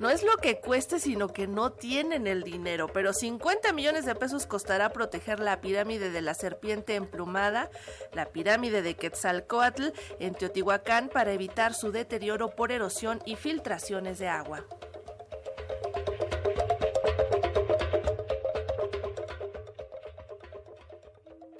No es lo que cueste, sino que no tienen el dinero, pero 50 millones de pesos costará proteger la pirámide de la serpiente emplumada, la pirámide de Quetzalcoatl en Teotihuacán para evitar su deterioro por erosión y filtraciones de agua.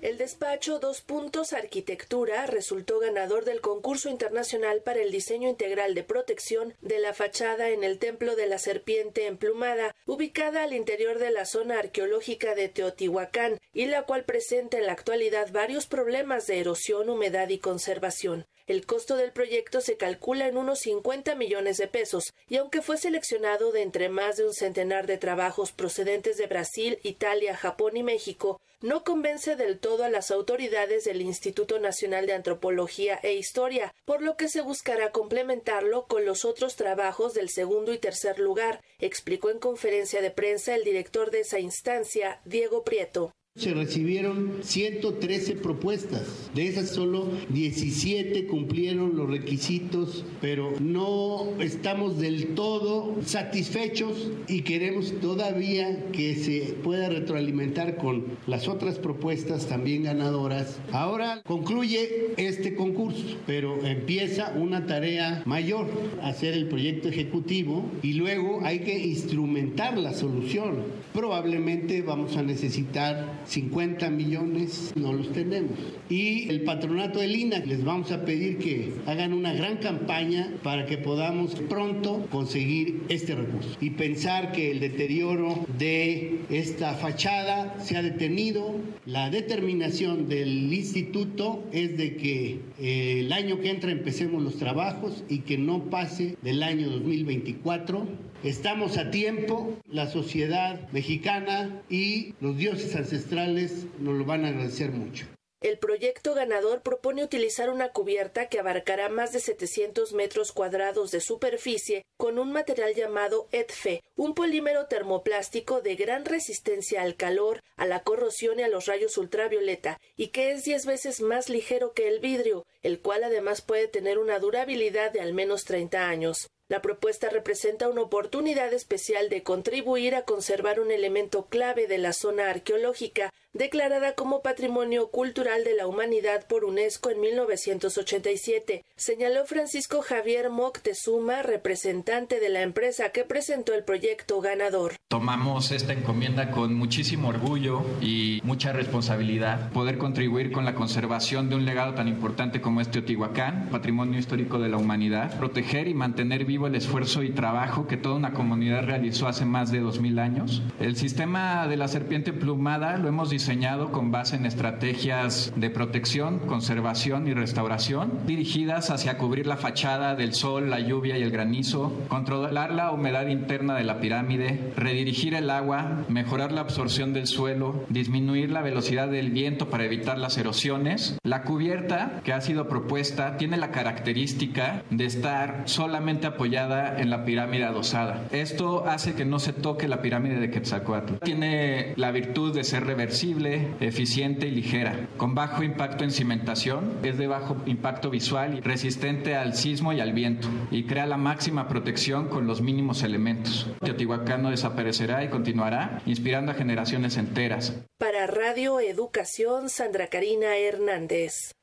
El despacho Dos Puntos Arquitectura resultó ganador del concurso internacional para el diseño integral de protección de la fachada en el Templo de la Serpiente Emplumada, ubicada al interior de la zona arqueológica de Teotihuacán, y la cual presenta en la actualidad varios problemas de erosión, humedad y conservación. El costo del proyecto se calcula en unos 50 millones de pesos, y aunque fue seleccionado de entre más de un centenar de trabajos procedentes de Brasil, Italia, Japón y México, no convence del todo a las autoridades del Instituto Nacional de Antropología e Historia, por lo que se buscará complementarlo con los otros trabajos del segundo y tercer lugar, explicó en conferencia de prensa el director de esa instancia, Diego Prieto. Se recibieron 113 propuestas, de esas solo 17 cumplieron los requisitos, pero no estamos del todo satisfechos y queremos todavía que se pueda retroalimentar con las otras propuestas también ganadoras. Ahora concluye este concurso, pero empieza una tarea mayor, hacer el proyecto ejecutivo y luego hay que instrumentar la solución. Probablemente vamos a necesitar 50 millones no los tenemos. Y el patronato de Lina les vamos a pedir que hagan una gran campaña para que podamos pronto conseguir este recurso y pensar que el deterioro de esta fachada se ha detenido. La determinación del instituto es de que eh, el año que entra empecemos los trabajos y que no pase del año 2024 Estamos a tiempo, la sociedad mexicana y los dioses ancestrales nos lo van a agradecer mucho. El proyecto ganador propone utilizar una cubierta que abarcará más de 700 metros cuadrados de superficie con un material llamado EDFE, un polímero termoplástico de gran resistencia al calor, a la corrosión y a los rayos ultravioleta, y que es 10 veces más ligero que el vidrio, el cual además puede tener una durabilidad de al menos 30 años. La propuesta representa una oportunidad especial de contribuir a conservar un elemento clave de la zona arqueológica, declarada como Patrimonio Cultural de la Humanidad por UNESCO en 1987, señaló Francisco Javier Moctezuma, representante de la empresa que presentó el proyecto ganador. Tomamos esta encomienda con muchísimo orgullo y mucha responsabilidad, poder contribuir con la conservación de un legado tan importante como este Teotihuacán, Patrimonio Histórico de la Humanidad, proteger y mantener vivo el esfuerzo y trabajo que toda una comunidad realizó hace más de 2000 años. El sistema de la serpiente plumada lo hemos diseñado con base en estrategias de protección, conservación y restauración dirigidas hacia cubrir la fachada del sol, la lluvia y el granizo, controlar la humedad interna de la pirámide, redirigir el agua, mejorar la absorción del suelo, disminuir la velocidad del viento para evitar las erosiones. La cubierta que ha sido propuesta tiene la característica de estar solamente apoyada en la pirámide adosada. Esto hace que no se toque la pirámide de Quetzalcoatl. Tiene la virtud de ser reversible, eficiente y ligera, con bajo impacto en cimentación, es de bajo impacto visual y resistente al sismo y al viento, y crea la máxima protección con los mínimos elementos. Teotihuacán no desaparecerá y continuará inspirando a generaciones enteras. Para Radio Educación, Sandra Karina Hernández.